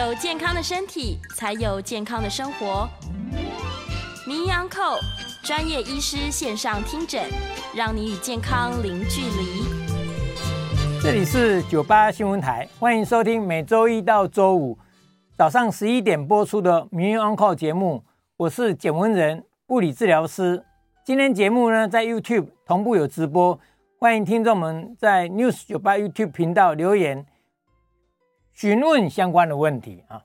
有健康的身体，才有健康的生活。名医 Uncle 专业医师线上听诊，让你与健康零距离。这里是九八新闻台，欢迎收听每周一到周五早上十一点播出的名医 Uncle 节目。我是简文仁，物理治疗师。今天节目呢，在 YouTube 同步有直播，欢迎听众们在 News 九八 YouTube 频道留言。询问相关的问题啊，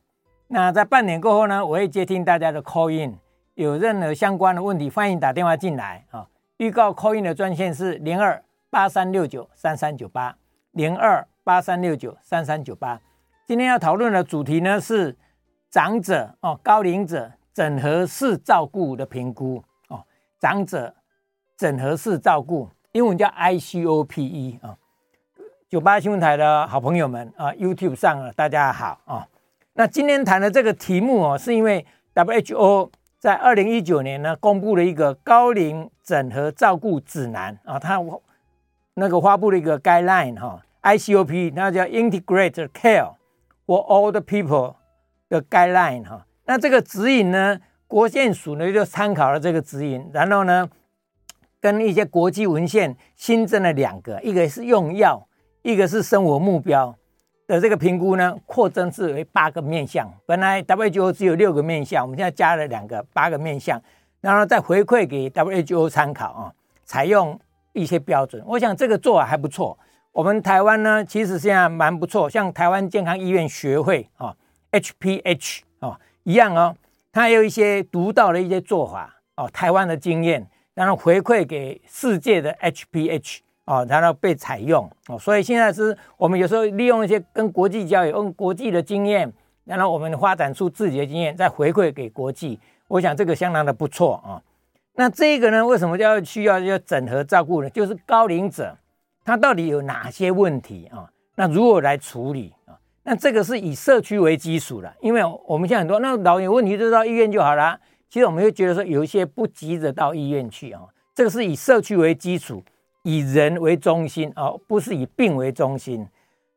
那在半年过后呢，我会接听大家的 call in，有任何相关的问题，欢迎打电话进来啊。预告 call in 的专线是零二八三六九三三九八零二八三六九三三九八。今天要讨论的主题呢是长者哦，高龄者整合式照顾的评估哦，长者整合式照顾，英文叫 ICOPE 啊。九八新闻台的好朋友们啊，YouTube 上啊大家好啊。那今天谈的这个题目哦，是因为 WHO 在二零一九年呢公布了一个高龄整合照顾指南啊，它那个发布了一个 guideline 哈，ICOP 那叫 Integrated Care for Older People 的 guideline 哈。那这个指引呢，国健署呢就参考了这个指引，然后呢跟一些国际文献新增了两个，一个是用药。一个是生活目标的这个评估呢，扩增至为八个面向。本来 WHO 只有六个面向，我们现在加了两个，八个面向，然后再回馈给 WHO 参考啊，采用一些标准。我想这个做法还不错。我们台湾呢，其实现在蛮不错，像台湾健康医院学会啊，HPH 啊一样哦，它有一些独到的一些做法哦，台湾的经验，然后回馈给世界的 HPH。哦，然后被采用哦，所以现在是我们有时候利用一些跟国际交流，用国际的经验，然后我们发展出自己的经验，再回馈给国际。我想这个相当的不错啊。那这个呢，为什么要需要要整合照顾呢？就是高龄者他到底有哪些问题啊？那如何来处理啊？那这个是以社区为基础的，因为我们现在很多那老有问题就到医院就好了。其实我们会觉得说有一些不急着到医院去啊，这个是以社区为基础。以人为中心哦，不是以病为中心。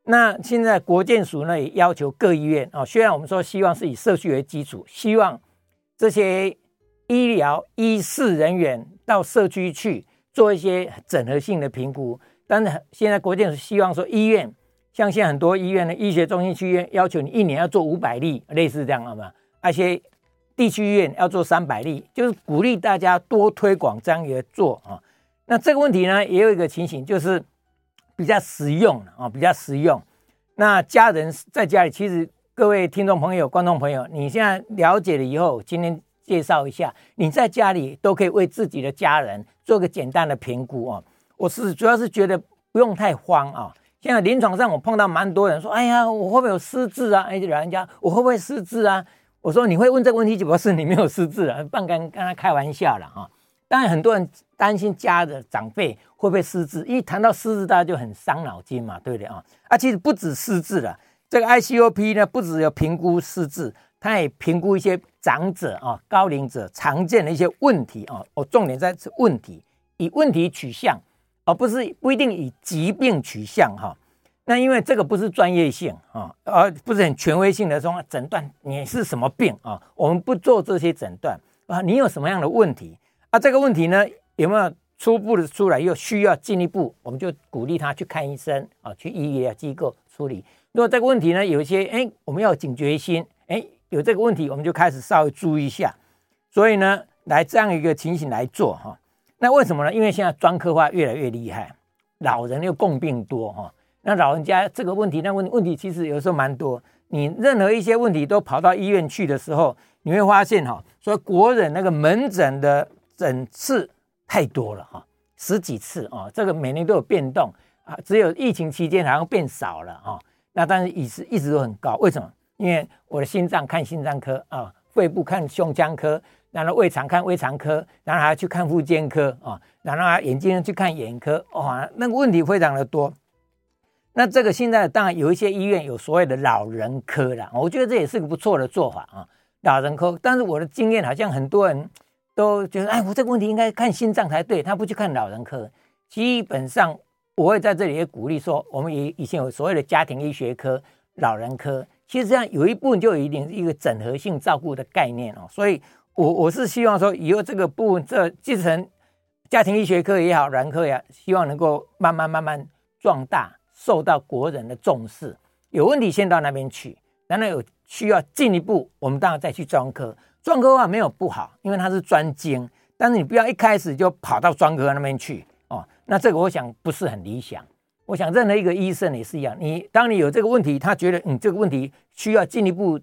那现在国健署呢也要求各医院哦，虽然我们说希望是以社区为基础，希望这些医疗医事人员到社区去做一些整合性的评估。但是现在国健署希望说医院，像现在很多医院的医学中心区院要求你一年要做五百例，类似这样好吗？而且地区医院要做三百例，就是鼓励大家多推广这样也做啊。那这个问题呢，也有一个情形，就是比较实用啊，比较实用。那家人在家里，其实各位听众朋友、观众朋友，你现在了解了以后，今天介绍一下，你在家里都可以为自己的家人做个简单的评估啊。我是主要是觉得不用太慌啊。现在临床上我碰到蛮多人说：“哎呀，我会不会有失智啊？”哎，老人家，我会不会失智啊？我说：“你会问这个问题，只不过是你没有失智啊，半跟跟他开玩笑了啊。”当然，很多人担心家的长辈会不会失智，一谈到失智，大家就很伤脑筋嘛，对不对啊？啊，其实不止失智了，这个 ICOP 呢，不只有评估失智，它也评估一些长者啊、高龄者常见的一些问题啊。我重点在是问题，以问题取向，而不是不一定以疾病取向哈。那因为这个不是专业性啊，而不是很权威性的说诊断你是什么病啊，我们不做这些诊断啊，你有什么样的问题？啊，这个问题呢，有没有初步的出来？又需要进一步，我们就鼓励他去看医生啊，去医疗机构处理。如果这个问题呢，有一些哎，我们要警觉心，哎，有这个问题，我们就开始稍微注意一下。所以呢，来这样一个情形来做哈。那为什么呢？因为现在专科化越来越厉害，老人又共病多哈。那老人家这个问题，那问问题其实有时候蛮多。你任何一些问题都跑到医院去的时候，你会发现哈，所以国人那个门诊的。诊次太多了哈，十几次啊，这个每年都有变动啊，只有疫情期间好像变少了啊。那但是一直一直都很高，为什么？因为我的心脏看心脏科啊，肺部看胸腔科，然后胃肠看胃肠科，然后还要去看复健科啊，然后眼睛去看眼科，哇，那个问题非常的多。那这个现在当然有一些医院有所谓的老人科了，我觉得这也是个不错的做法啊，老人科。但是我的经验好像很多人。都觉得哎，我这个问题应该看心脏才对，他不去看老人科。基本上，我会在这里也鼓励说，我们以以前有所谓的家庭医学科、老人科，其实这样有一部分就有一点一个整合性照顾的概念哦。所以我我是希望说，以后这个部分这继承家庭医学科也好，软科也好，希望能够慢慢慢慢壮大，受到国人的重视。有问题先到那边去，然后有需要进一步，我们当然再去专科。专科化没有不好，因为它是专精，但是你不要一开始就跑到专科那边去哦。那这个我想不是很理想。我想任何一个医生也是一样，你当你有这个问题，他觉得你这个问题需要进一步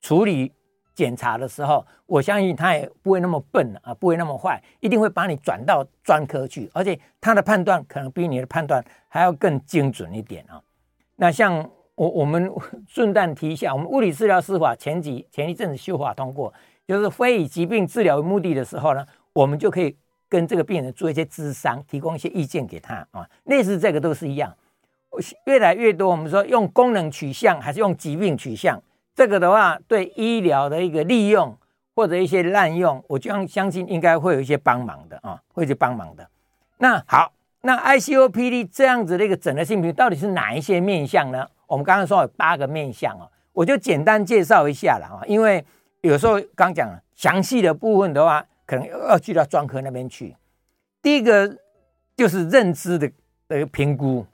处理检查的时候，我相信他也不会那么笨啊，不会那么坏，一定会把你转到专科去，而且他的判断可能比你的判断还要更精准一点啊。那像我我们顺带提一下，我们物理治疗师法前几前一阵子修法通过，就是非以疾病治疗为目的的时候呢，我们就可以。跟这个病人做一些咨商，提供一些意见给他啊，类似这个都是一样。越来越多，我们说用功能取向还是用疾病取向，这个的话对医疗的一个利用或者一些滥用，我将相信应该会有一些帮忙的啊，会去帮忙的。那好，那 ICOPD 这样子的一个整合性病到底是哪一些面向呢？我们刚刚说有八个面向哦，我就简单介绍一下了啊，因为有时候刚讲了详细的部分的话。可能要去到专科那边去。第一个就是认知的的评估，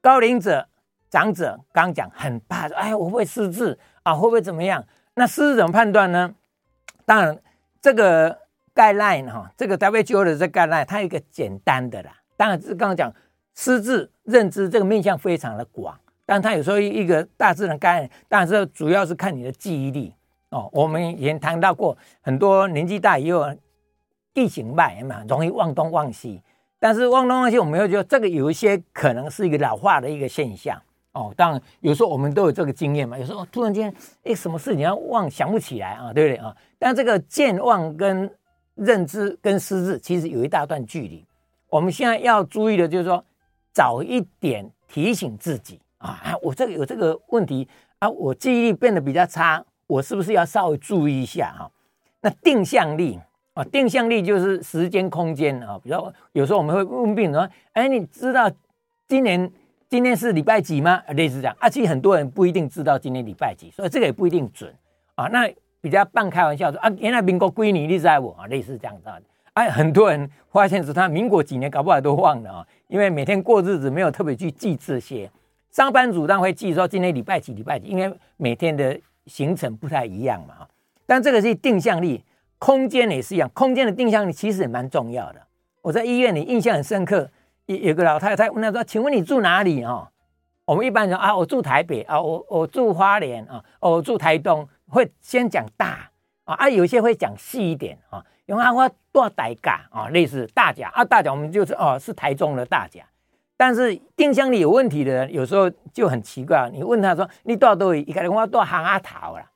高龄者、长者刚讲很怕，说哎，我会不会失智啊？会不会怎么样？那失智怎么判断呢？当然，这个概念哈，这个 WHO 的这个概念它有一个简单的啦。当然，是刚刚讲失智认知这个面向非常的广，但它有时候一个大致的概念，当然是主要是看你的记忆力。哦，我们以前谈到过，很多年纪大以后地形慢嘛，容易忘东忘西。但是忘东忘西，我们又觉得这个有一些可能是一个老化的一个现象。哦，当然有时候我们都有这个经验嘛，有时候突然间，哎，什么事你要忘想不起来啊，对不对啊？但这个健忘跟认知跟失智其实有一大段距离。我们现在要注意的就是说，早一点提醒自己啊，我这个有这个问题啊，我记忆力变得比较差。我是不是要稍微注意一下哈？那定向力啊，定向力就是时间空间啊。比如有时候我们会问病人说：“哎，你知道今年今天是礼拜几吗？”类似这样啊。其实很多人不一定知道今天礼拜几，所以这个也不一定准啊。那比较半开玩笑说：“啊，原来民国归你，你知道不？”啊，类似这样子。哎，很多人发现是他民国几年搞不好都忘了啊，因为每天过日子没有特别去记这些。上班族当然会记说今天礼拜几，礼拜几，因为每天的。形成不太一样嘛，但这个是定向力，空间也是一样，空间的定向力其实也蛮重要的。我在医院里印象很深刻，有有个老太太问他说：“请问你住哪里？”哦，我们一般人啊，我住台北啊，我我住花莲啊，我住台东，会先讲大啊，啊，有些会讲细一点啊，因为我多大甲啊，类似大甲啊，大甲我们就是哦，是台中的大甲。但是定向里有问题的人，有时候就很奇怪。你问他说：“你多少多？”一个人我多行啊头啦，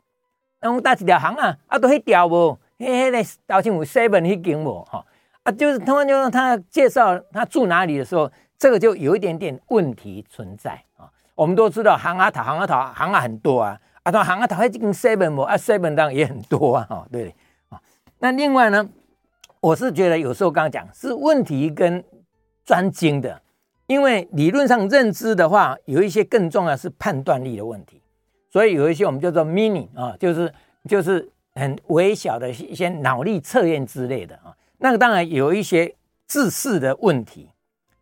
那我打几条行啊？啊，都迄条无，迄迄个道清有 seven 迄间无哈啊，就是突然就让他介绍他住哪里的时候，这个就有一点点问题存在啊。我们都知道行啊头，行啊头，行啊很多啊，啊，他行啊头迄跟 seven 无啊，seven 当然也很多啊，哈，对啊。那另外呢，我是觉得有时候刚刚讲是问题跟专精的。因为理论上认知的话，有一些更重要是判断力的问题，所以有一些我们叫做 mini 啊，就是就是很微小的一些脑力测验之类的啊，那个当然有一些自视的问题，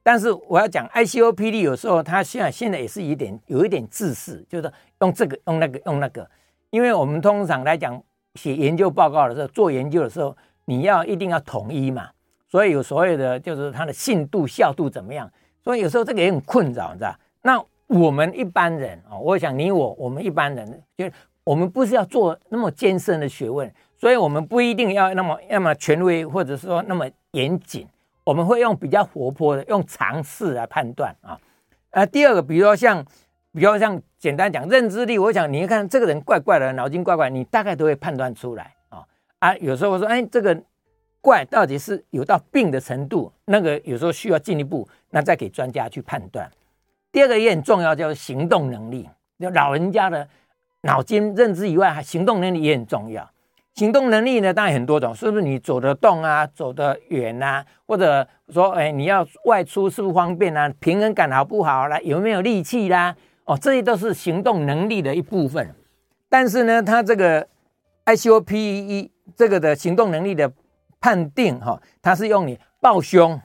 但是我要讲 ICOPD 有时候它现在现在也是有点有一点自视，就是用这个用那个用那个，因为我们通常来讲写研究报告的时候，做研究的时候，你要一定要统一嘛，所以有所谓的就是它的信度效度怎么样。所以有时候这个也很困扰，你知道？那我们一般人啊，我想你我我们一般人，就我们不是要做那么艰深的学问，所以我们不一定要那么那么权威，或者说那么严谨。我们会用比较活泼的，用常识来判断啊。呃，第二个，比如说像，比如像简单讲认知力，我想你一看这个人怪怪的，脑筋怪怪，你大概都会判断出来啊。啊，有时候我说，哎，这个。怪到底是有到病的程度，那个有时候需要进一步，那再给专家去判断。第二个也很重要，叫行动能力。老人家的脑筋认知以外，还行动能力也很重要。行动能力呢，当然很多种，是不是你走得动啊，走得远啊，或者说，哎，你要外出是不是方便啊？平衡感好不好啦？有没有力气啦？哦，这些都是行动能力的一部分。但是呢，它这个 ICOPE 这个的行动能力的判定哈、哦，它是用你抱胸，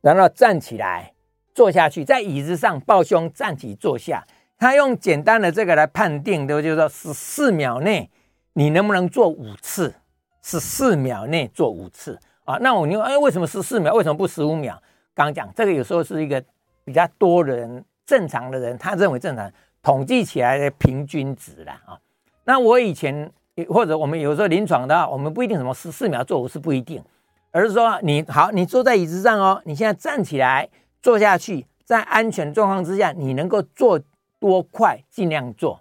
然后站起来坐下去，在椅子上抱胸站起坐下。他用简单的这个来判定的，就是说十四秒内你能不能做五次？十四秒内做五次啊？那我你，哎，为什么十四秒？为什么不十五秒？刚讲这个有时候是一个比较多人，正常的人他认为正常，统计起来的平均值了啊。那我以前或者我们有时候临床的，我们不一定什么十四秒做五次不一定，而是说你好，你坐在椅子上哦，你现在站起来坐下去，在安全状况之下，你能够做。多快尽量做，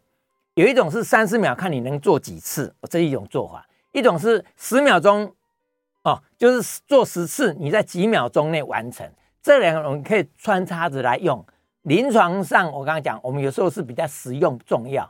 有一种是三十秒，看你能做几次，这一种做法；一种是十秒钟，哦，就是做十次，你在几秒钟内完成。这两个我们可以穿插着来用。临床上，我刚刚讲，我们有时候是比较实用重要。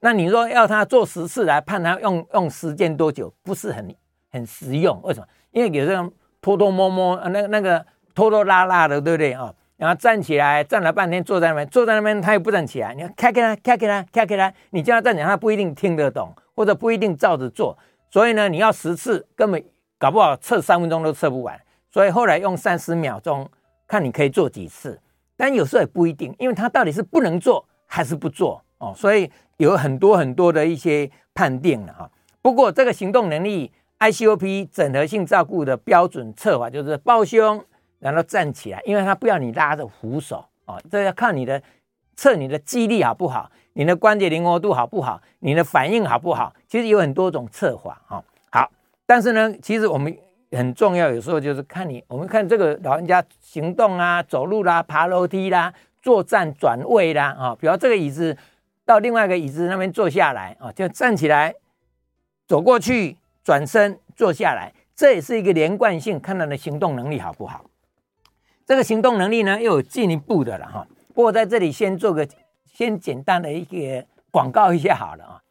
那你说要他做十次来判他用用时间多久，不是很很实用。为什么？因为有时候偷偷摸摸，那那个拖拖拉拉的，对不对啊？然后站起来，站了半天，坐在那边，坐在那边，他又不站起来。你要，开开他，开开他，开开他，你叫他站起来，他不一定听得懂，或者不一定照着做。所以呢，你要十次，根本搞不好测三分钟都测不完。所以后来用三十秒钟，看你可以做几次。但有时候也不一定，因为他到底是不能做还是不做哦。所以有很多很多的一些判定了哈。不过这个行动能力 ICOP 整合性照顾的标准测法就是抱胸。然后站起来，因为他不要你拉着扶手啊，这要看你的测你的肌力好不好，你的关节灵活度好不好，你的反应好不好，其实有很多种测法哈。好，但是呢，其实我们很重要，有时候就是看你，我们看这个老人家行动啊，走路啦，爬楼梯啦，坐站转位啦啊，比如这个椅子到另外一个椅子那边坐下来啊，就站起来，走过去，转身坐下来，这也是一个连贯性，看他的行动能力好不好。这个行动能力呢，又有进一步的了哈。不过在这里先做个先简单的一个广告一下好了啊。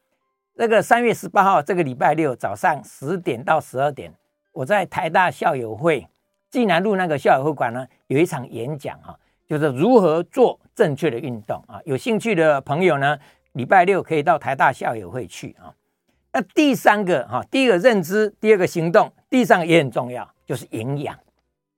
这个三月十八号这个礼拜六早上十点到十二点，我在台大校友会济南路那个校友会馆呢，有一场演讲哈，就是如何做正确的运动啊。有兴趣的朋友呢，礼拜六可以到台大校友会去啊。那第三个哈，第一个认知，第二个行动，第三个也很重要，就是营养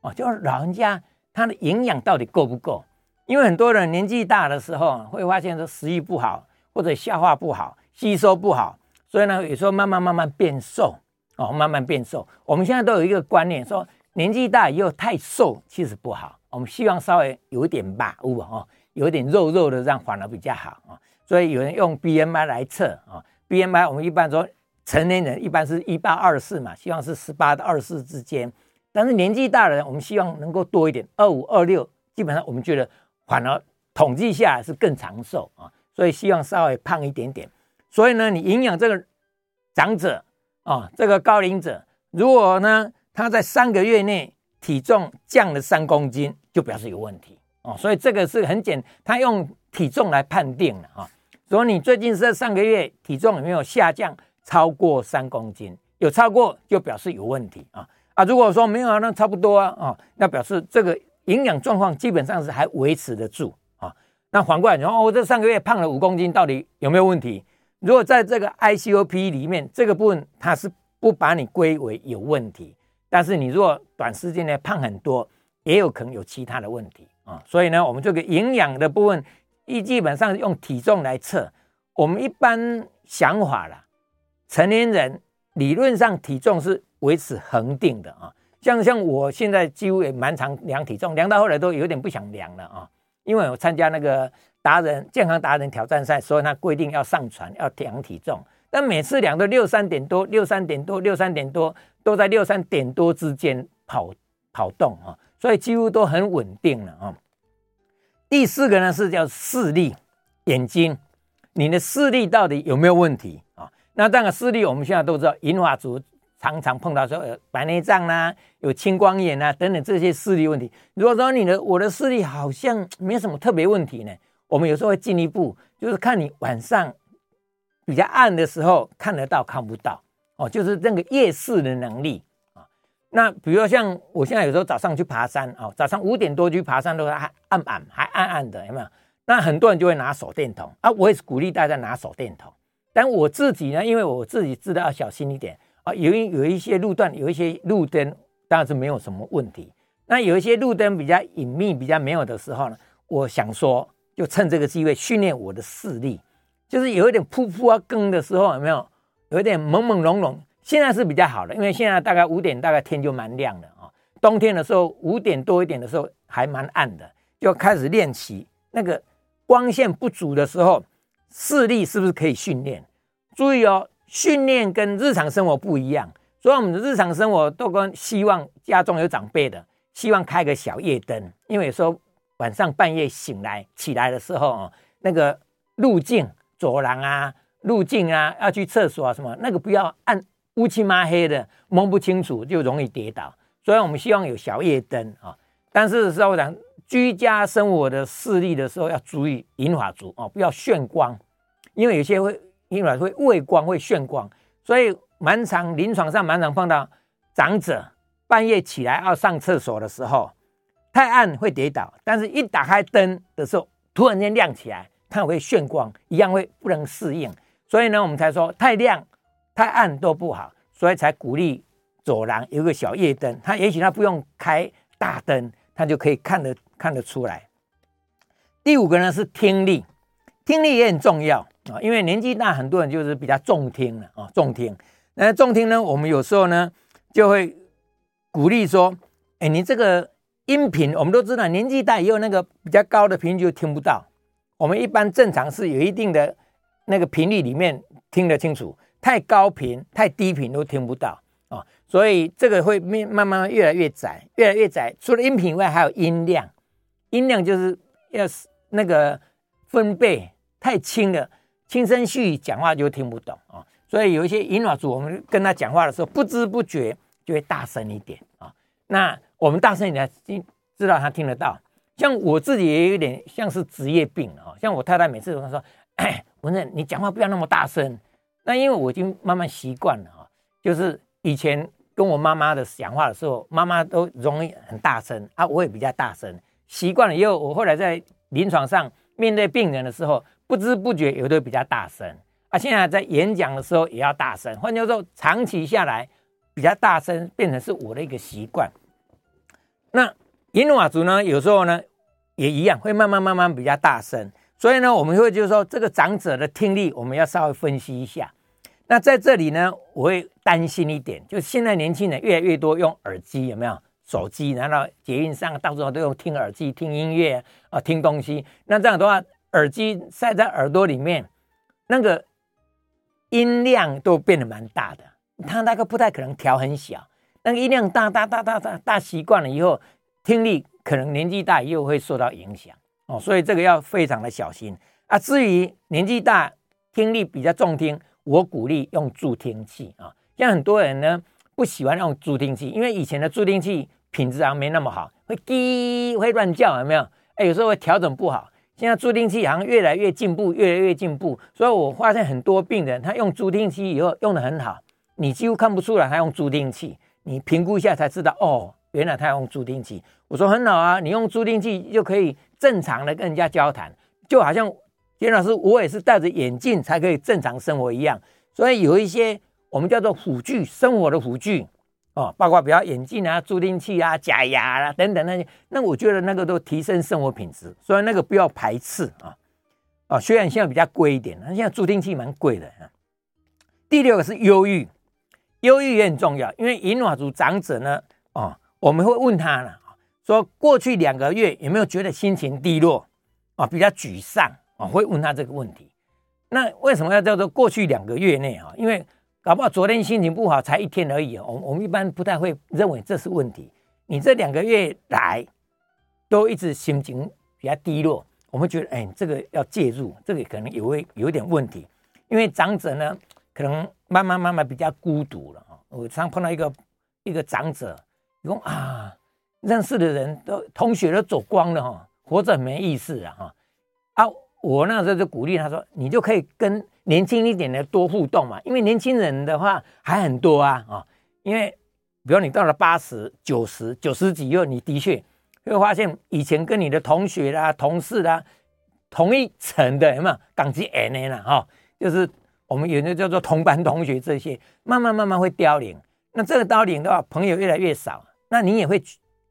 哦，就是老人家。他的营养到底够不够？因为很多人年纪大的时候会发现说食欲不好，或者消化不好、吸收不好，所以呢，有时候慢慢慢慢变瘦哦，慢慢变瘦。我们现在都有一个观念，说年纪大又太瘦其实不好，我们希望稍微有一点肉哦，有一点肉肉的，这样反而比较好啊。所以有人用 BMI 来测啊，BMI 我们一般说成年人一般是一八二四嘛，希望是十八到二十四之间。但是年纪大的人，我们希望能够多一点，二五二六，基本上我们觉得反而统计下来是更长寿啊，所以希望稍微胖一点点。所以呢，你营养这个长者啊，这个高龄者，如果呢他在三个月内体重降了三公斤，就表示有问题哦。所以这个是很简，他用体重来判定的啊。所以你最近是上个月体重有没有下降超过三公斤？有超过就表示有问题啊。啊，如果说没有，那差不多啊，啊，那表示这个营养状况基本上是还维持得住啊。那反过来，你说我这上个月胖了五公斤，到底有没有问题？如果在这个 ICOP 里面，这个部分它是不把你归为有问题，但是你如果短时间内胖很多，也有可能有其他的问题啊。所以呢，我们这个营养的部分，一基本上用体重来测。我们一般想法啦，成年人理论上体重是。维持恒定的啊，像像我现在几乎也蛮常量体重，量到后来都有点不想量了啊，因为我参加那个达人健康达人挑战赛，所以他规定要上传要量体重，但每次量都六三点多，六三点多，六三点多，都在六三点多之间跑跑动啊，所以几乎都很稳定了啊。第四个呢是叫视力，眼睛，你的视力到底有没有问题啊？那这个视力我们现在都知道，银发族。常常碰到说有白内障啦，有青光眼啊等等这些视力问题。如果说你的我的视力好像没什么特别问题呢，我们有时候会进一步，就是看你晚上比较暗的时候看得到看不到哦，就是那个夜视的能力啊。那比如像我现在有时候早上去爬山啊，早上五点多去爬山都还暗暗还暗暗的，有没有？那很多人就会拿手电筒啊，我也是鼓励大家拿手电筒。但我自己呢，因为我自己知道要小心一点啊，有一有一些路段有一些路灯，当然是没有什么问题。那有一些路灯比较隐秘、比较没有的时候呢，我想说，就趁这个机会训练我的视力，就是有一点噗噗啊更的时候，有没有？有点朦朦胧胧。现在是比较好的，因为现在大概五点，大概天就蛮亮的啊。冬天的时候五点多一点的时候还蛮暗的，就开始练习那个光线不足的时候，视力是不是可以训练？注意哦，训练跟日常生活不一样。所以我们的日常生活都跟希望家中有长辈的，希望开个小夜灯，因为说晚上半夜醒来起来的时候哦，那个路径走廊啊、路径啊，要去厕所啊什么，那个不要暗乌漆嘛黑的，摸不清楚就容易跌倒。所以我们希望有小夜灯啊，但是稍微讲居家生活的视力的时候要注意银发族哦，不要炫光，因为有些会银发会畏光会炫光，所以蛮常临床上蛮常碰到长者半夜起来要上厕所的时候，太暗会跌倒，但是一打开灯的时候突然间亮起来，它会炫光，一样会不能适应，所以呢我们才说太亮太暗都不好，所以才鼓励。走廊有个小夜灯，他也许他不用开大灯，他就可以看得看得出来。第五个呢是听力，听力也很重要啊，因为年纪大，很多人就是比较重听了啊，重听。那重听呢，我们有时候呢就会鼓励说，哎，你这个音频，我们都知道，年纪大以后那个比较高的频率就听不到。我们一般正常是有一定的那个频率里面听得清楚，太高频、太低频都听不到啊。所以这个会慢慢越来越窄，越来越窄。除了音频外，还有音量。音量就是要那个分贝太轻了，轻声细语讲话就听不懂啊。所以有一些银发族，我们跟他讲话的时候，不知不觉就会大声一点啊。那我们大声一点，知道他听得到。像我自己也有点像是职业病啊。像我太太每次都说：“，文正，你讲话不要那么大声。”那因为我已经慢慢习惯了啊，就是以前。跟我妈妈的讲话的时候，妈妈都容易很大声啊，我也比较大声。习惯了以后，我后来在临床上面对病人的时候，不知不觉有的比较大声啊。现在在演讲的时候也要大声，换句话说，长期下来比较大声变成是我的一个习惯。那银发族呢，有时候呢也一样，会慢慢慢慢比较大声。所以呢，我们会就是说，这个长者的听力，我们要稍微分析一下。那在这里呢，我会担心一点，就是现在年轻人越来越多用耳机，有没有？手机，然后捷运上到处都用听耳机听音乐啊，听东西。那这样的话，耳机塞在耳朵里面，那个音量都变得蛮大的。他那个不太可能调很小，那个音量大大大大大大习惯了以后，听力可能年纪大又会受到影响哦。所以这个要非常的小心啊。至于年纪大听力比较重听。我鼓励用助听器啊，像很多人呢不喜欢用助听器，因为以前的助听器品质好像没那么好，会滴会乱叫，有没有？哎，有时候会调整不好。现在助听器好像越来越进步，越来越进步，所以我发现很多病人他用助听器以后用得很好，你几乎看不出来他用助听器，你评估一下才知道哦，原来他用助听器。我说很好啊，你用助听器就可以正常的跟人家交谈，就好像。严老师，我也是戴着眼镜才可以正常生活一样，所以有一些我们叫做辅具，生活的辅具哦，包括比如眼镜啊、助听器啊、假牙啊等等那些，那我觉得那个都提升生活品质，所以那个不要排斥啊啊，虽然现在比较贵一点，那现在助听器蛮贵的啊。第六个是忧郁，忧郁也很重要，因为银发族长者呢，哦，我们会问他了，说过去两个月有没有觉得心情低落啊，比较沮丧。啊会问他这个问题，那为什么要叫做过去两个月内啊？因为搞不好昨天心情不好，才一天而已。我我们一般不太会认为这是问题。你这两个月来都一直心情比较低落，我们觉得哎，这个要介入，这个可能也会有点问题。因为长者呢，可能慢慢慢慢比较孤独了啊。我常碰到一个一个长者，你说啊，认识的人都同学都走光了哈，活着没意思啊哈啊。我那时候就鼓励他说：“你就可以跟年轻一点的多互动嘛，因为年轻人的话还很多啊啊！因为比如你到了八十九十九十几后，你的确会发现以前跟你的同学啦、同事啦同一层的，有没有？港籍 N N 了哈，就是我们有的叫做同班同学，这些慢慢慢慢会凋零。那这个凋零的话，朋友越来越少，那你也会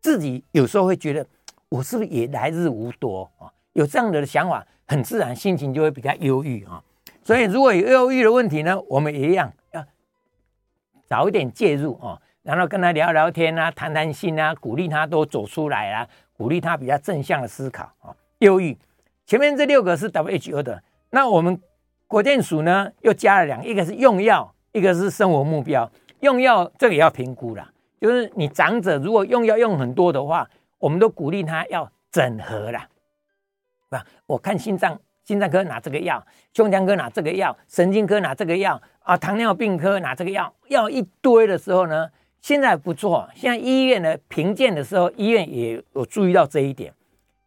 自己有时候会觉得，我是不是也来日无多啊？有这样的想法，很自然心情就会比较忧郁啊。所以如果有忧郁的问题呢，我们也一样要早一点介入啊，然后跟他聊聊天啊，谈谈心啊，鼓励他多走出来啊，鼓励他比较正向的思考啊。忧郁，前面这六个是 WHO 的，那我们国健署呢又加了两个，一个是用药，一个是生活目标。用药这个也要评估啦，就是你长者如果用药用很多的话，我们都鼓励他要整合啦，啊，我看心脏心脏科拿这个药，胸腔科拿这个药，神经科拿这个药啊，糖尿病科拿这个药，药一堆的时候呢，现在不错，现在医院呢评鉴的时候，医院也有注意到这一点。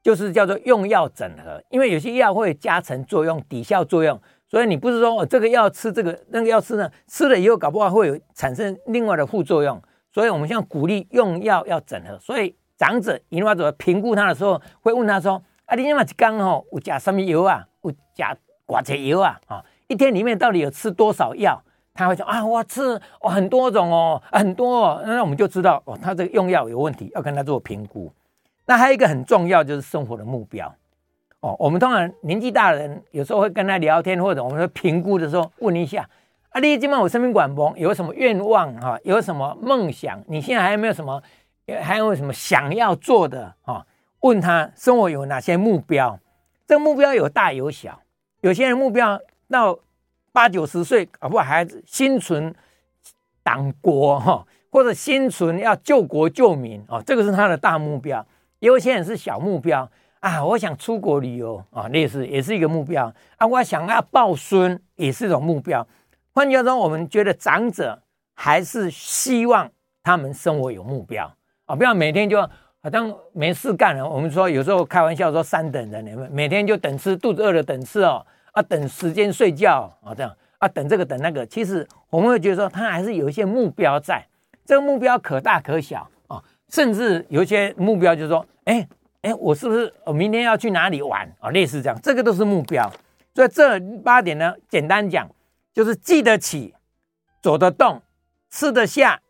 就是叫做用药整合，因为有些药会加成作用、抵消作用，所以你不是说我这个药吃这个，那个药吃呢，吃了以后搞不好会有产生另外的副作用，所以我们现在鼓励用药要整合。所以长者引发者评估他的时候，会问他说：“啊，你今嘛一天吼有加什么油啊？有加寡些油啊？啊，一天里面到底有吃多少药？”他会说：“啊，我吃很多种哦，很多哦。”那我们就知道哦，他这个用药有问题，要跟他做评估。那还有一个很重要，就是生活的目标哦。我们通常年纪大的人，有时候会跟他聊天，或者我们评估的时候问一下：啊，你今晚我生命管崩，有什么愿望哈？有什么梦想？你现在还有没有什么？还有什么想要做的啊？问他生活有哪些目标？这个目标有大有小。有些人目标到八九十岁，啊不还心存党国哈，或者心存要救国救民啊，这个是他的大目标。有些人是小目标啊，我想出国旅游啊，类似也是一个目标啊。我想要抱孙也是一种目标。换句话说，我们觉得长者还是希望他们生活有目标啊，不要每天就好像没事干了。我们说有时候开玩笑说三等人，你们每天就等吃，肚子饿了等吃哦，啊等时间睡觉啊这样啊等这个等那个。其实我们会觉得说他还是有一些目标在，这个目标可大可小啊，甚至有一些目标就是说。哎哎，我是不是我明天要去哪里玩啊？类似这样，这个都是目标。所以这八点呢，简单讲就是记得起、走得动、吃得下、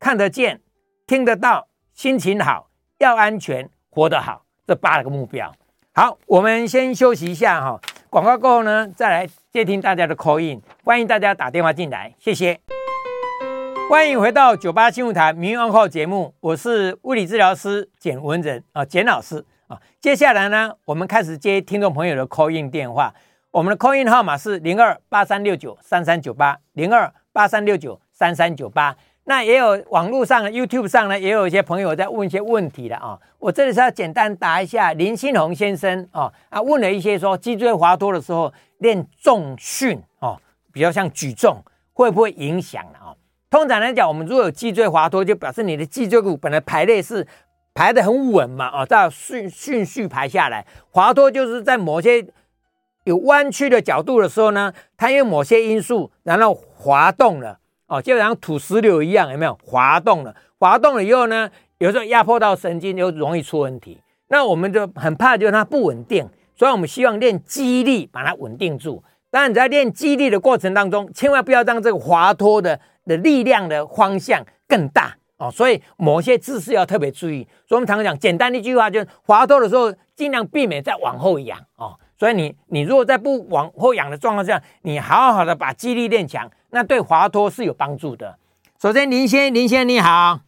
看得见、听得到、心情好、要安全、活得好，这八个目标。好，我们先休息一下哈，广告过后呢，再来接听大家的 call in，欢迎大家打电话进来，谢谢。欢迎回到九八新闻台《名医 on call》节目，我是物理治疗师简文仁啊，简老师啊。接下来呢，我们开始接听众朋友的 call in 电话。我们的 call in 号码是零二八三六九三三九八零二八三六九三三九八。那也有网络上 YouTube 上呢，也有一些朋友在问一些问题的啊。我这里是要简单答一下林新红先生啊啊问了一些说脊椎滑脱的时候练重训哦，比较像举重会不会影响啊？通常来讲，我们如果有脊椎滑脱，就表示你的脊椎骨本来排列是排得很稳嘛，啊，照顺顺序排下来。滑脱就是在某些有弯曲的角度的时候呢，它因为某些因素，然后滑动了，哦，就像土石流一样，有没有？滑动了，滑动了以后呢，有时候压迫到神经，就容易出问题。那我们就很怕，就是它不稳定，所以我们希望练肌力把它稳定住。当然你在练肌力的过程当中，千万不要让这个滑脱的。的力量的方向更大哦，所以某些姿势要特别注意。所以我们常常讲，简单的一句话就是：滑脱的时候尽量避免再往后仰哦。所以你你如果在不往后仰的状况下，你好好的把肌力练强，那对滑脱是有帮助的。首先，林先林先你好，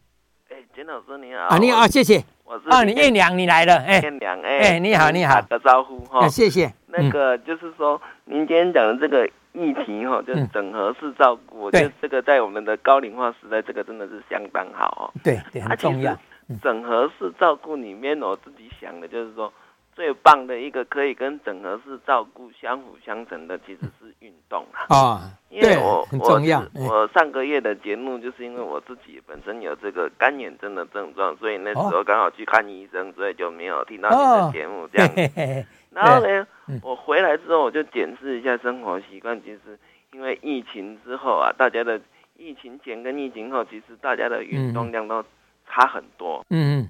哎，简老师你好啊，你好，谢谢。我是啊，你彦良你来了，哎，彦良哎，哎，你好你好，打个招呼哈，谢谢。那个就是说，您今天讲的这个。议题哈，就是整合式照顾，我觉得这个在我们的高龄化时代，这个真的是相当好哦。对对，很重要。整合式照顾里面，我自己想的就是说，最棒的一个可以跟整合式照顾相辅相成的，其实是运动啊。因为我很重要。我上个月的节目，就是因为我自己本身有这个干眼症的症状，所以那时候刚好去看医生，所以就没有听到你的节目这样。然后呢，嗯、我回来之后我就检视一下生活习惯，其实因为疫情之后啊，大家的疫情前跟疫情后，其实大家的运动量都差很多。嗯嗯。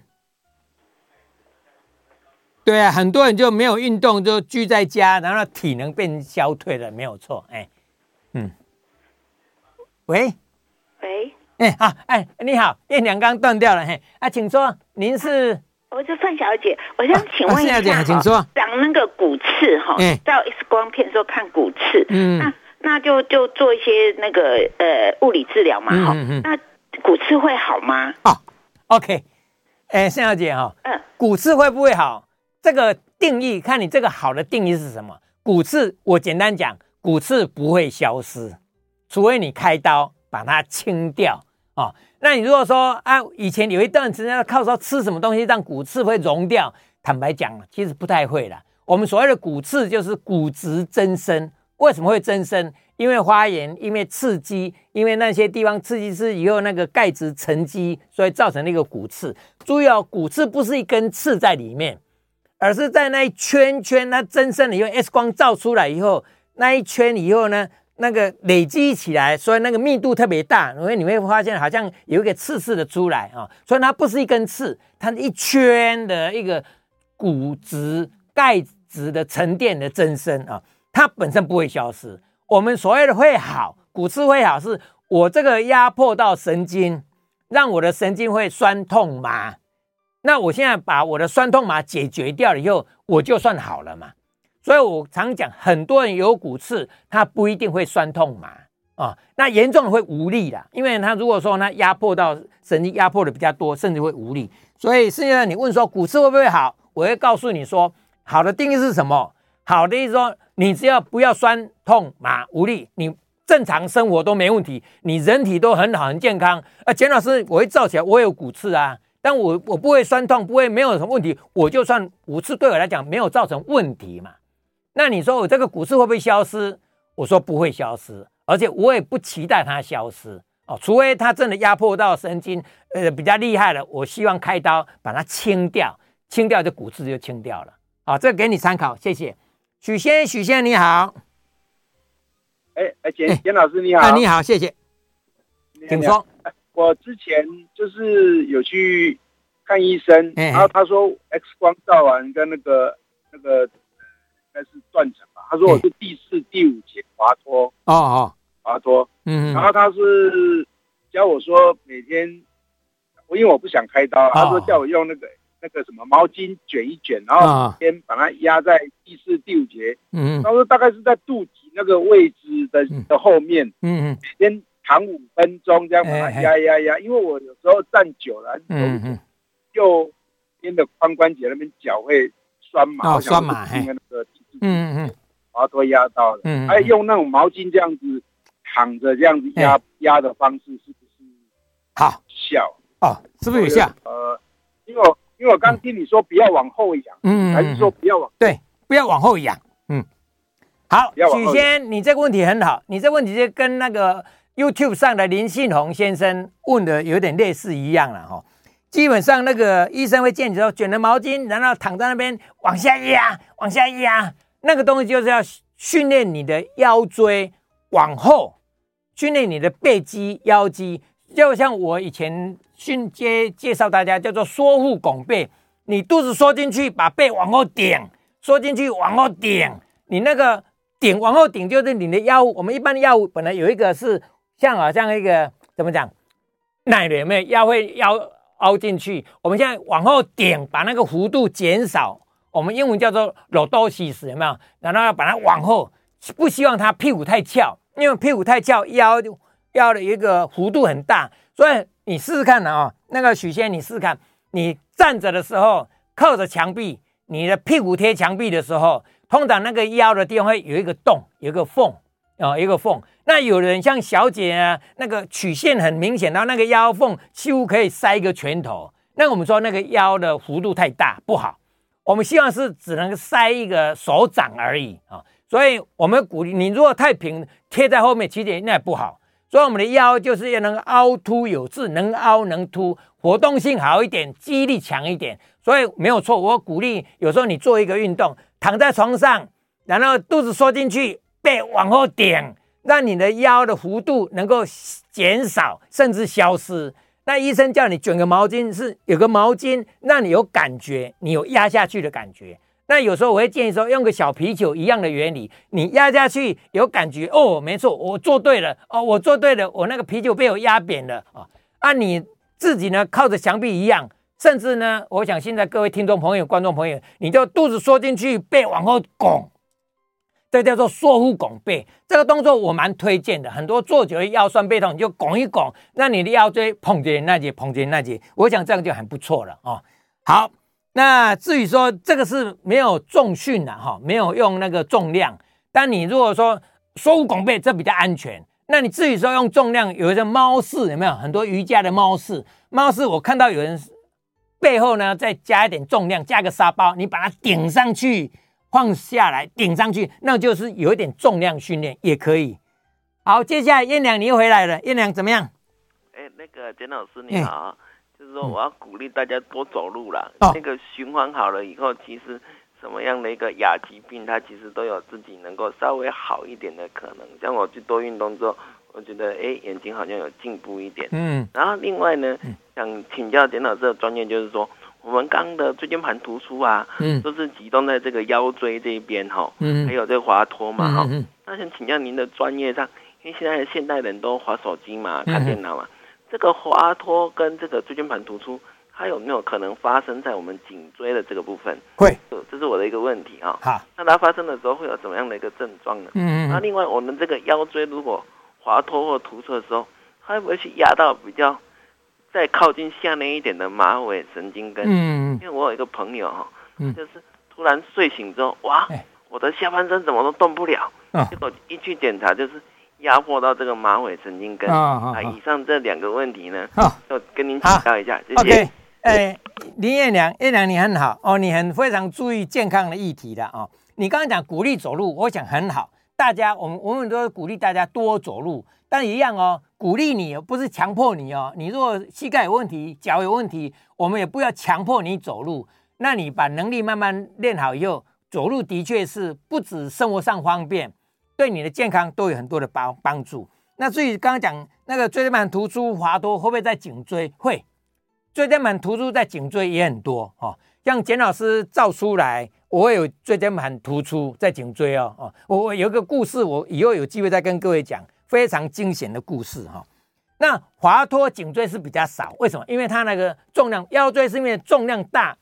对啊，很多人就没有运动，就聚在家，然后体能变消退了，没有错。哎，嗯，喂，喂，哎，好，哎，你好，叶良刚断掉了，嘿，啊，请说，您是？我是范小姐，我想请问一下，范小姐，请说，讲那个骨刺哈，照 X 光片说看骨刺，嗯，那那就就做一些那个呃物理治疗嘛，哈，那骨刺会好吗？哦，OK，哎，范小姐哈，嗯，骨刺会不会好？这个定义看你这个好的定义是什么？骨刺，我简单讲，骨刺不会消失，除非你开刀把它清掉啊。那你如果说啊，以前有一段时间靠说吃什么东西让骨刺会溶掉，坦白讲，其实不太会啦。我们所谓的骨刺就是骨质增生，为什么会增生？因为发炎，因为刺激，因为那些地方刺激是以后那个钙质沉积，所以造成那个骨刺。注意哦，骨刺不是一根刺在里面，而是在那一圈圈它增生了以后，X 光照出来以后，那一圈以后呢？那个累积起来，所以那个密度特别大，所以你会发现好像有一个刺刺的出来啊，所以它不是一根刺，它是一圈的一个骨质钙质的沉淀的增生啊，它本身不会消失。我们所谓的会好，骨刺会好，是我这个压迫到神经，让我的神经会酸痛麻，那我现在把我的酸痛麻解决掉了以后，我就算好了嘛。所以我常讲，很多人有骨刺，他不一定会酸痛麻啊，那严重的会无力啦，因为他如果说他压迫到神经，压迫的比较多，甚至会无力。所以现在你问说骨刺会不会好，我会告诉你说，好的定义是什么？好的意思说，你只要不要酸痛麻无力，你正常生活都没问题，你人体都很好很健康。啊，简老师，我会照起来，我有骨刺啊，但我我不会酸痛，不会没有什么问题，我就算五次对我来讲没有造成问题嘛。那你说我这个骨刺会不会消失？我说不会消失，而且我也不期待它消失哦，除非它真的压迫到神经，呃，比较厉害了，我希望开刀把它清掉，清掉这骨刺就清掉了。好，这个给你参考，谢谢。许仙，许仙你好。哎哎，简简老师你好。啊，你好，谢谢。请说。我之前就是有去看医生，然后他说 X 光照完跟那个那个。应该是断层吧？他说我是第四、第五节滑脱哦哦，滑脱，嗯，然后他是教我说每天，我因为我不想开刀，他说叫我用那个那个什么毛巾卷一卷，然后先把它压在第四、第五节，嗯，他说大概是在肚脐那个位置的的后面，嗯嗯，先躺五分钟，这样把它压压压，因为我有时候站久了，嗯嗯，右边的髋关节那边脚会酸麻，酸麻，那个。嗯嗯嗯，把它压到了。嗯，还用那种毛巾这样子躺着这样子压压的方式，是不是好效？哦，是不是有效？呃，因为我因为我刚听你说不要往后仰，嗯，还是说不要往对，不要往后仰。嗯，好，许仙，你这个问题很好，你这个问题就跟那个 YouTube 上的林信宏先生问的有点类似一样了哈。基本上那个医生会建议说，卷了毛巾，然后躺在那边往下压，往下压。那个东西就是要训练你的腰椎往后，训练你的背肌、腰肌，就像我以前训介介绍大家叫做缩腹拱背，你肚子缩进去，把背往后顶，缩进去往后顶，你那个顶往后顶就是你的腰。我们一般的腰本来有一个是像好像一个怎么讲，奶的有没有腰会腰凹进去？我们现在往后顶，把那个弧度减少。我们英文叫做 l o d o s i s 有没有？然后要把它往后，不希望它屁股太翘，因为屁股太翘，腰腰的一个弧度很大。所以你试试看啊，那个许仙，你试试看，你站着的时候靠着墙壁，你的屁股贴墙壁的时候，通常那个腰的地方会有一个洞，有一个缝啊，一个缝。那有人像小姐啊，那个曲线很明显，然后那个腰缝几乎可以塞一个拳头。那我们说那个腰的弧度太大，不好。我们希望是只能塞一个手掌而已啊，所以我们鼓励你，如果太平贴在后面，其实那也不好。所以我们的腰就是要能凹凸有致，能凹能凸，活动性好一点，记忆力强一点。所以没有错，我鼓励有时候你做一个运动，躺在床上，然后肚子缩进去，背往后顶，让你的腰的弧度能够减少甚至消失。那医生叫你卷个毛巾，是有个毛巾让你有感觉，你有压下去的感觉。那有时候我会建议说，用个小皮球一样的原理，你压下去有感觉哦，没错，我做对了哦，我做对了，我那个皮球被我压扁了啊。啊，你自己呢靠着墙壁一样，甚至呢，我想现在各位听众朋友、观众朋友，你就肚子缩进去，背往后拱，这叫做缩腹拱背。这个动作我蛮推荐的，很多坐久了腰酸背痛，你就拱一拱，让你的腰椎捧着那节，捧着那节，我想这样就很不错了哦。好。那至于说这个是没有重训的哈，没有用那个重量。但你如果说缩腹拱背，这比较安全。那你至于说用重量，有一个猫式有没有？很多瑜伽的猫式，猫式我看到有人背后呢再加一点重量，加个沙包，你把它顶上去，放下来，顶上去，那就是有一点重量训练也可以。好，接下来燕良你又回来了，燕良怎么样？哎，那个简老师你好。就是说，我要鼓励大家多走路啦。哦、那个循环好了以后，其实什么样的一个亚疾病，它其实都有自己能够稍微好一点的可能。像我去多运动之后，我觉得哎，眼睛好像有进步一点。嗯。然后另外呢，想请教简老师的专业，就是说，我们刚刚的椎间盘突出啊，嗯，都是集中在这个腰椎这边哈，嗯，还有这个滑脱嘛哈。嗯。那想请教您的专业上，因为现在现代人都滑手机嘛，看电脑嘛。这个滑脱跟这个椎间盘突出，它有没有可能发生在我们颈椎的这个部分？会，这是我的一个问题啊。好，那它发生的时候会有怎么样的一个症状呢？嗯，那另外，我们这个腰椎如果滑脱或突出的时候，它会不会去压到比较再靠近下面一点的马尾神经根？嗯，因为我有一个朋友哈，就是突然睡醒之后，哇，我的下半身怎么都动不了，结果一去检查就是。压迫到这个马尾神经根啊！以上这两个问题呢，就跟您请教一下，谢谢。哎，林燕良，燕良你很好哦，你很非常注意健康的议题的哦。你刚刚讲鼓励走路，我想很好，大家我们我们都鼓励大家多走路，但一样哦，鼓励你不是强迫你哦。你如果膝盖有问题、脚有问题，我们也不要强迫你走路。那你把能力慢慢练好以后，走路的确是不止生活上方便。对你的健康都有很多的帮帮助。那至于刚刚讲那个椎间盘突出滑脱会不会在颈椎？会，椎间盘突出在颈椎也很多哦。像简老师照出来，我会有椎间盘突出在颈椎哦哦。我我有一个故事，我以后有机会再跟各位讲，非常惊险的故事哈。那滑脱颈椎是比较少，为什么？因为它那个重量，腰椎是因为重量大，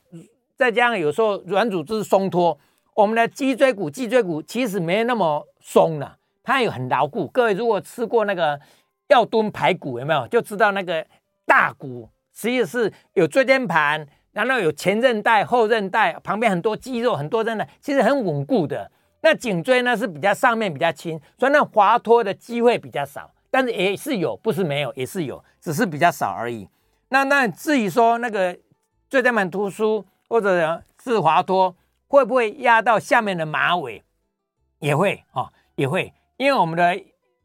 再加上有时候软组织松脱。我们的脊椎骨，脊椎骨其实没那么松了，它有很牢固。各位如果吃过那个药炖排骨，有没有就知道那个大骨实际是有椎间盘，然后有前韧带、后韧带，旁边很多肌肉，很多韧带，其实很稳固的。那颈椎呢是比较上面比较轻，所以那滑脱的机会比较少，但是也是有，不是没有，也是有，只是比较少而已。那那至于说那个椎间盘突出或者是滑脱。会不会压到下面的马尾？也会哦，也会，因为我们的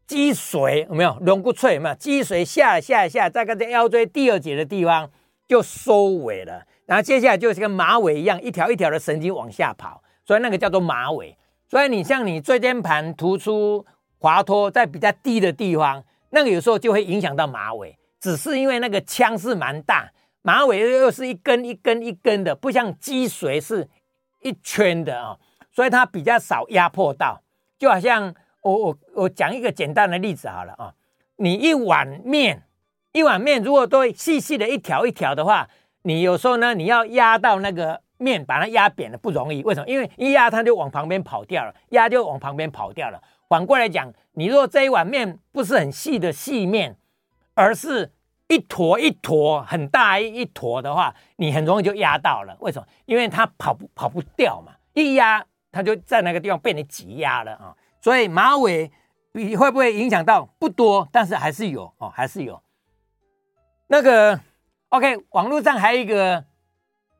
脊髓有没有龙骨脆？有没有脊髓下下下，大概在腰椎第二节的地方就收尾了，然后接下来就是跟马尾一样，一条一条的神经往下跑，所以那个叫做马尾。所以你像你椎间盘突出滑脱在比较低的地方，那个有时候就会影响到马尾，只是因为那个腔是蛮大，马尾又是一根一根一根的，不像脊髓是。一圈的啊，所以它比较少压迫到，就好像我我我讲一个简单的例子好了啊，你一碗面，一碗面如果都细细的一条一条的话，你有时候呢，你要压到那个面，把它压扁了不容易，为什么？因为一压它就往旁边跑掉了，压就往旁边跑掉了。反过来讲，你如果这一碗面不是很细的细面，而是一坨一坨很大一一坨的话，你很容易就压到了。为什么？因为它跑不跑不掉嘛，一压它就在那个地方被你挤压了啊。所以马尾你会不会影响到？不多，但是还是有哦，还是有。那个 OK，网络上还有一个，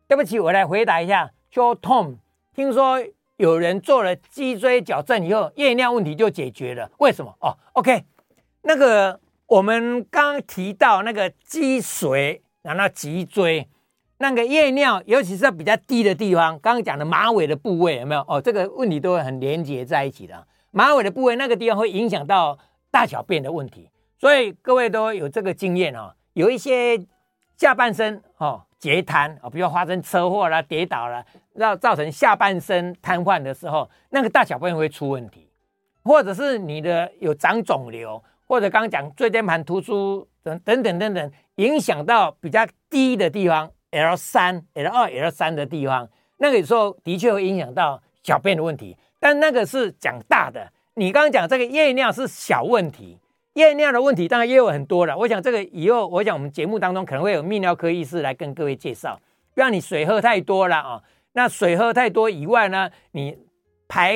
对不起，我来回答一下。叫 Tom，听说有人做了脊椎矫正以后，夜尿问题就解决了。为什么？哦，OK，那个。我们刚提到那个脊髓，然后脊椎，那个夜尿，尤其是在比较低的地方，刚刚讲的马尾的部位有没有？哦，这个问题都会很连接在一起的。马尾的部位那个地方会影响到大小便的问题，所以各位都有这个经验哦。有一些下半身哦截瘫啊，比如发生车祸啦、跌倒了，让造成下半身瘫痪的时候，那个大小便会出问题，或者是你的有长肿瘤，或者刚刚讲椎间盘突出等等等等等，影响到比较低的地方，L 三、L 二、L 三的地方，那个有时候的确会影响到小便的问题，但那个是讲大的。你刚刚讲这个夜尿是小问题，夜尿的问题当然也有很多了。我想这个以后，我想我们节目当中可能会有泌尿科医师来跟各位介绍。不要你水喝太多了啊，那水喝太多以外呢，你排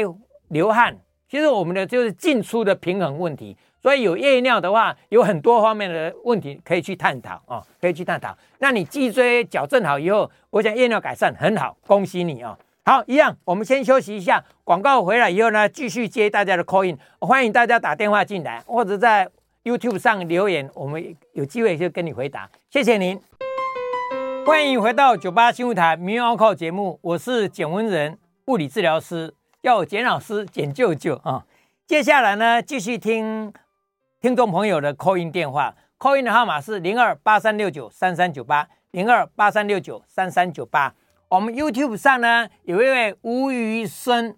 流汗，其实我们的就是进出的平衡问题。所以有夜尿的话，有很多方面的问题可以去探讨啊，可以去探讨。那你脊椎矫正好以后，我想夜尿改善很好，恭喜你啊！好，一样，我们先休息一下，广告回来以后呢，继续接大家的 call in，欢迎大家打电话进来，或者在 YouTube 上留言，我们有机会就跟你回答。谢谢您，欢迎回到九八新闻台民谣课节目，我是简文仁，物理治疗师，叫我简老师，简舅舅啊。接下来呢，继续听。听众朋友的 call in 电话，call in 的号码是零二八三六九三三九八零二八三六九三三九八。我们 YouTube 上呢，有一位吴余生，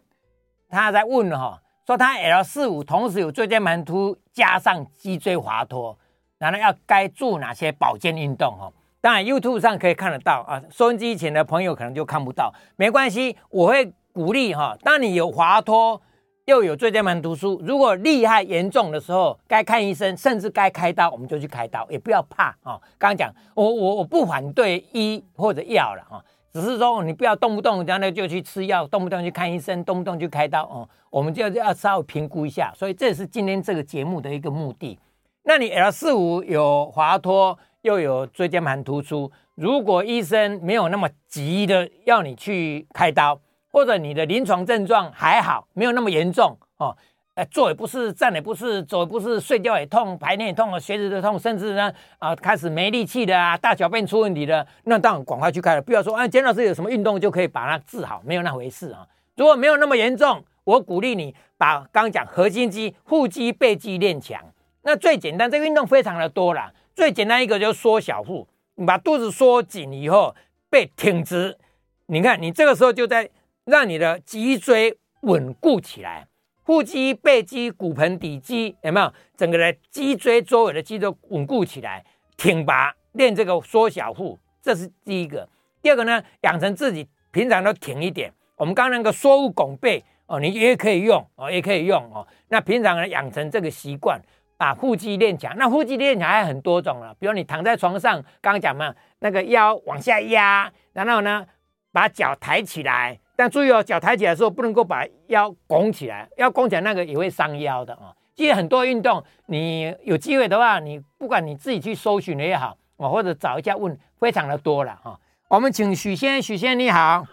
他在问哈，说他 L 四五同时有椎间盘突加上脊椎滑脱，然后要该做哪些保健运动哈？当然 YouTube 上可以看得到啊，收音机前的朋友可能就看不到，没关系，我会鼓励哈，当你有滑脱。又有椎间盘突出，如果厉害严重的时候，该看医生，甚至该开刀，我们就去开刀，也不要怕啊。刚刚讲，我我我不反对医或者药了啊，只是说你不要动不动这样的就去吃药，动不动去看医生，动不动去开刀哦。我们就要稍微评估一下，所以这是今天这个节目的一个目的。那你 L 四五有滑脱，又有椎间盘突出，如果医生没有那么急的要你去开刀。或者你的临床症状还好，没有那么严重哦，呃，坐也不是，站也不是，走也不是，睡觉也痛，排尿也痛，血脂都痛，甚至呢，啊、开始没力气的啊，大小便出问题的，那当然赶快去开了。不要说啊，简老师有什么运动就可以把它治好，没有那回事啊。如果没有那么严重，我鼓励你把刚刚讲核心肌、腹肌、背肌练强。那最简单，这个运动非常的多啦。最简单一个就缩小腹，你把肚子缩紧以后，背挺直，你看你这个时候就在。让你的脊椎稳固起来，腹肌、背肌、骨盆底肌有没有？整个的脊椎周围的肌肉稳固起来，挺拔，练这个缩小腹，这是第一个。第二个呢，养成自己平常都挺一点。我们刚刚那个缩腹拱背哦，你也可以用哦，也可以用哦。那平常呢，养成这个习惯，把腹肌练强。那腹肌练强还有很多种了，比如你躺在床上，刚刚讲嘛，那个腰往下压，然后呢，把脚抬起来。但注意哦，脚抬起来的时候不能够把腰拱起来，腰拱起来那个也会伤腰的啊。其实很多运动，你有机会的话，你不管你自己去搜寻的也好，啊，或者找一下问，非常的多了哈。我们请许先，许先你好，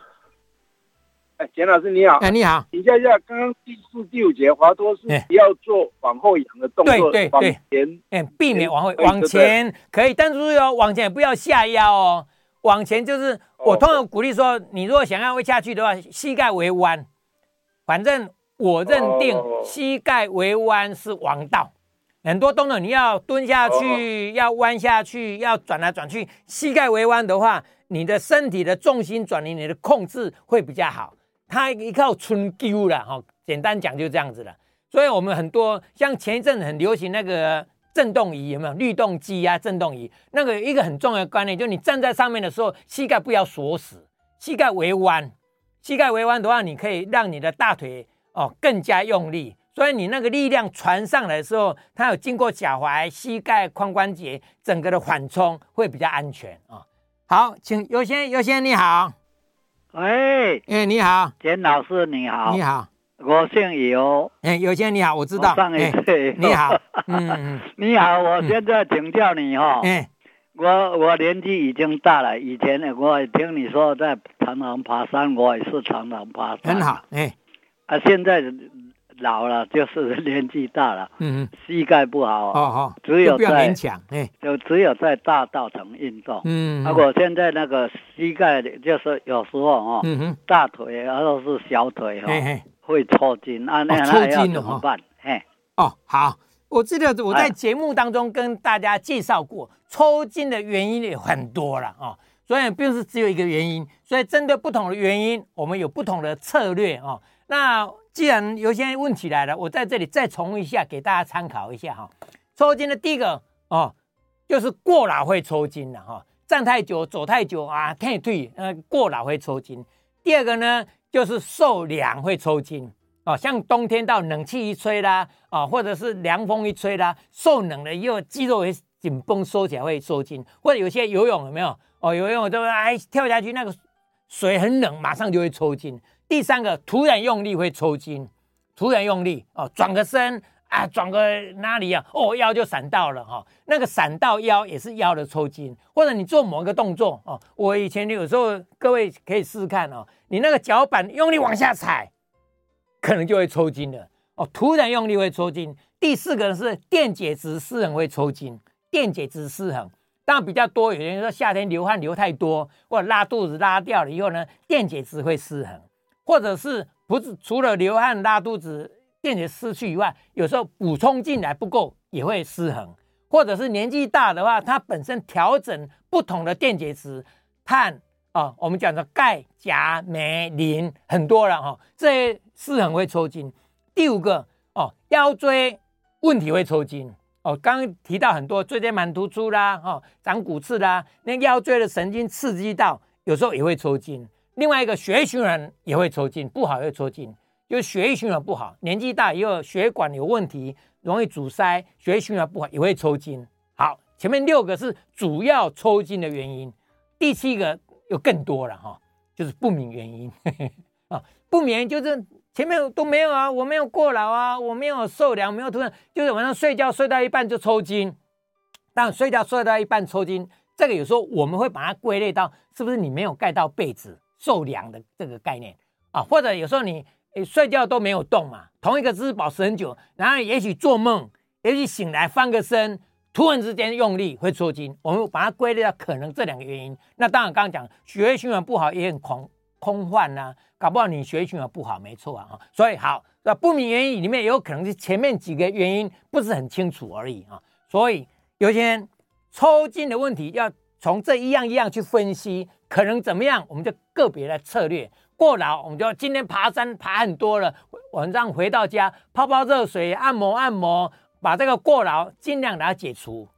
哎，简老师你好，哎你好，请教一下，刚刚第四、第五节滑脱是不要做往后仰的动作，对对对，前，哎，避免往后往前可以，但是注意哦，往前也不要下腰哦。往前就是，我通常鼓励说，你如果想要会下去的话，膝盖微弯。反正我认定膝盖微弯是王道。很多动作你要蹲下去，要弯下去，要转来转去，膝盖微弯的话，你的身体的重心转移，你的控制会比较好。它一靠春丢了哈，简单讲就这样子了。所以我们很多像前一阵很流行那个。震动仪有没有律动机啊？震动仪那个一个很重要的观念，就是你站在上面的时候，膝盖不要锁死，膝盖微弯。膝盖微弯的话，你可以让你的大腿哦更加用力，所以你那个力量传上来的时候，它有经过脚踝、膝盖、髋关节，整个的缓冲会比较安全啊、哦。好，请尤先，尤先你好，喂，哎你好，简老师你好，你好。我姓尤，哎，尤先你好，我知道。上一次你好，你好，我现在请教你哈，哎，我我年纪已经大了，以前呢，我也听你说在常常爬山，我也是常常爬山，很好，哎，啊，现在老了，就是年纪大了，嗯嗯，膝盖不好，哦哦，只有在勉强，哎，就只有在大道上运动，嗯，啊，我现在那个膝盖就是有时候哦，嗯哼，大腿，然后是小腿哈。会抽筋啊，那那要怎么办？嘿，哦，好，我记得我在节目当中跟大家介绍过，抽筋的原因也很多了啊，所以并不是只有一个原因。所以针对不同的原因，我们有不同的策略啊。那既然有些问题来了，我在这里再重复一下，给大家参考一下哈。抽筋的第一个哦，就是过劳会抽筋的哈，站太久、走太久啊，太退呃，过劳会抽筋。第二个呢，就是受凉会抽筋。哦，像冬天到冷气一吹啦，啊，或者是凉风一吹啦，受冷了以后肌肉会紧绷收起来会抽筋，或者有些游泳有没有？哦，游泳就哎跳下去那个水很冷，马上就会抽筋。第三个，突然用力会抽筋，突然用力哦，转个身啊，转个哪里啊？哦，腰就闪到了哈、哦，那个闪到腰也是腰的抽筋，或者你做某一个动作哦，我以前有时候各位可以试试看哦，你那个脚板用力往下踩。可能就会抽筋了哦，突然用力会抽筋。第四个是电解质失衡会抽筋，电解质失衡当然比较多。有人说夏天流汗流太多，或者拉肚子拉掉了以后呢，电解质会失衡，或者是不是除了流汗拉肚子电解失去以外，有时候补充进来不够也会失衡，或者是年纪大的话，它本身调整不同的电解质，碳啊、我们讲的钙、钾、镁、磷很多了哈、哦，这些。是很会抽筋。第五个哦，腰椎问题会抽筋哦。刚刚提到很多椎间盘突出啦，哦，长骨刺啦，那腰椎的神经刺激到，有时候也会抽筋。另外一个血液循环也会抽筋，不好会抽筋，就是血液循环不好，年纪大以后血管有问题，容易阻塞，血液循环不好也会抽筋。好，前面六个是主要抽筋的原因，第七个又更多了哈、就是不明原因 啊、不明原因就是。前面都没有啊，我没有过劳啊，我没有受凉，没有突然，就是晚上睡觉睡到一半就抽筋。但睡觉睡到一半抽筋，这个有时候我们会把它归类到是不是你没有盖到被子受凉的这个概念啊？或者有时候你睡觉都没有动嘛，同一个姿势保持很久，然后也许做梦，也许醒来翻个身，突然之间用力会抽筋，我们把它归类到可能这两个原因。那当然刚刚讲血液循环不好也很空。空幻呐、搞不好你血液循环不好，没错啊，所以好，那不明原因里面也有可能是前面几个原因不是很清楚而已啊，所以有些人抽筋的问题要从这一样一样去分析，可能怎么样，我们就个别的策略。过劳，我们就今天爬山爬很多了，晚上回到家泡泡热水，按摩按摩，把这个过劳尽量给它解除。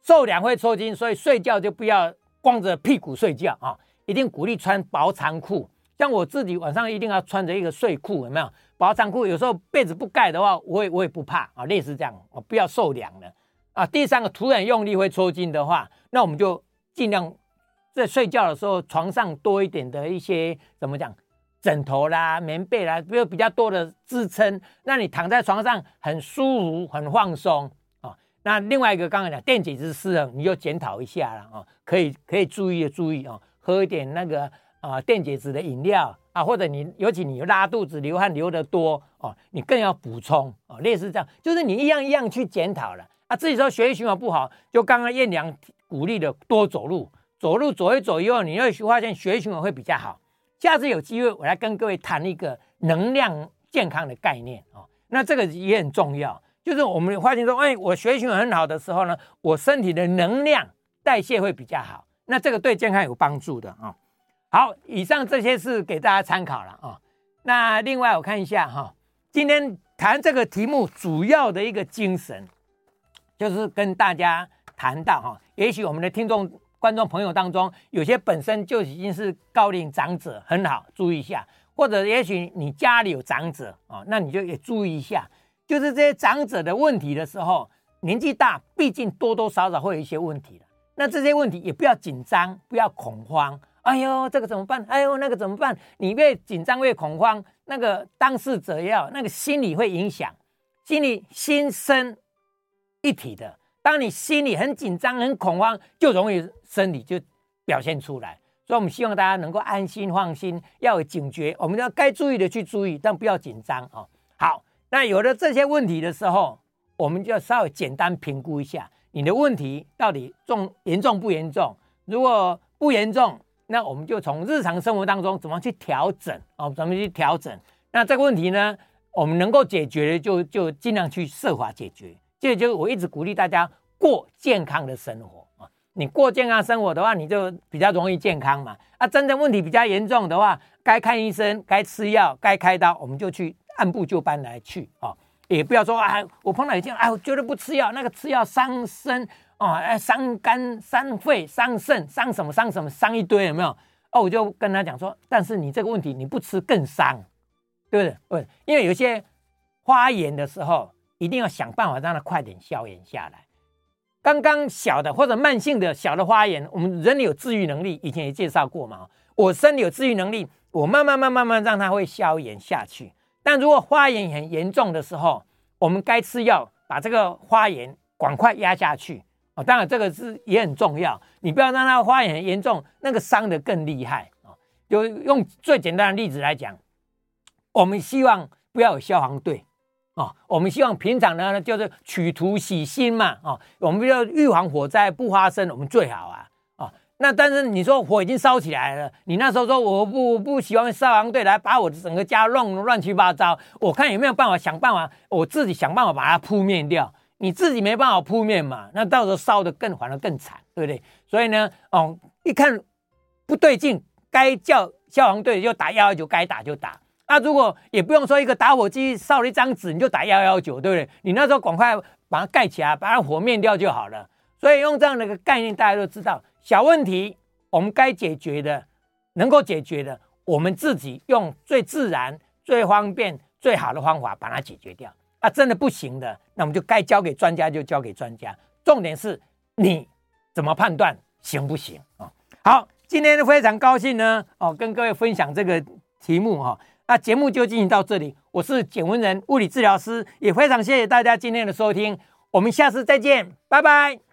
受凉会抽筋，所以睡觉就不要光着屁股睡觉啊。一定鼓励穿薄长裤，像我自己晚上一定要穿着一个睡裤，有没有？薄长裤有时候被子不盖的话，我也我也不怕啊，类似这样，我不要受凉了啊。第三个，突然用力会抽筋的话，那我们就尽量在睡觉的时候床上多一点的一些怎么讲，枕头啦、棉被啦，比如比较多的支撑，那你躺在床上很舒服、很放松啊。那另外一个刚才讲电解质失衡，你就检讨一下了啊，可以可以注意的注意啊。喝一点那个啊、电解质的饮料啊，或者你尤其你拉肚子、流汗流得多哦，你更要补充哦。类似这样，就是你一样一样去检讨了啊。自己说血液循环不好，就刚刚彦良鼓励的多走路，走路走一走以后，你会发现血液循环会比较好。下次有机会我来跟各位谈一个能量健康的概念哦。那这个也很重要，就是我们发现说，哎，我血液循环很好的时候呢，我身体的能量代谢会比较好。那这个对健康有帮助的啊。好，以上这些是给大家参考了啊。那另外我看一下哈，今天谈这个题目主要的一个精神，就是跟大家谈到哈，也许我们的听众、观众朋友当中，有些本身就已经是高龄长者，很好，注意一下；或者也许你家里有长者啊，那你就也注意一下，就是这些长者的问题的时候，年纪大，毕竟多多少少会有一些问题的。那这些问题也不要紧张，不要恐慌。哎呦，这个怎么办？哎呦，那个怎么办？你越紧张越恐慌，那个当事者要那个心理会影响，心理心身一体的。当你心里很紧张、很恐慌，就容易身体就表现出来。所以，我们希望大家能够安心、放心，要有警觉。我们要该注意的去注意，但不要紧张啊。好，那有了这些问题的时候，我们就要稍微简单评估一下。你的问题到底重严重不严重？如果不严重，那我们就从日常生活当中怎么去调整哦，怎么去调整？那这个问题呢，我们能够解决的就就尽量去设法解决。这就是我一直鼓励大家过健康的生活啊。你过健康生活的话，你就比较容易健康嘛。啊，真正问题比较严重的话，该看医生，该吃药，该开刀，我们就去按部就班来去啊。也不要说啊，我碰到一件，哎，我绝对不吃药，那个吃药伤身啊，哎，伤肝、伤肺、伤肾、伤什么、伤什么、伤一堆，有没有？哦，我就跟他讲说，但是你这个问题你不吃更伤，对不对？不，因为有些发炎的时候，一定要想办法让它快点消炎下来。刚刚小的或者慢性的小的发炎，我们人有治愈能力，以前也介绍过嘛。我身体有治愈能力，我慢慢慢慢慢让它会消炎下去。但如果发炎很严重的时候，我们该吃药，把这个发炎赶快压下去啊！当然，这个是也很重要，你不要让它发炎很严重，那个伤得更厉害啊！就用最简单的例子来讲，我们希望不要有消防队啊，我们希望平常呢就是取图洗心嘛啊，我们要预防火灾不发生，我们最好啊。哦那但是你说火已经烧起来了，你那时候说我不不喜欢消防队来把我的整个家弄乱七八糟，我看有没有办法想办法，我自己想办法把它扑灭掉。你自己没办法扑灭嘛，那到时候烧得更反而更惨，对不对？所以呢，哦，一看不对劲，该叫消防队就打幺幺九，该打就打。那如果也不用说一个打火机烧了一张纸，你就打幺幺九，对不对？你那时候赶快把它盖起来，把它火灭掉就好了。所以用这样的一个概念，大家都知道。小问题，我们该解决的，能够解决的，我们自己用最自然、最方便、最好的方法把它解决掉。啊，真的不行的，那我们就该交给专家就交给专家。重点是你怎么判断行不行啊？好，今天非常高兴呢，哦，跟各位分享这个题目哈。那节目就进行到这里，我是简文仁物理治疗师，也非常谢谢大家今天的收听，我们下次再见，拜拜。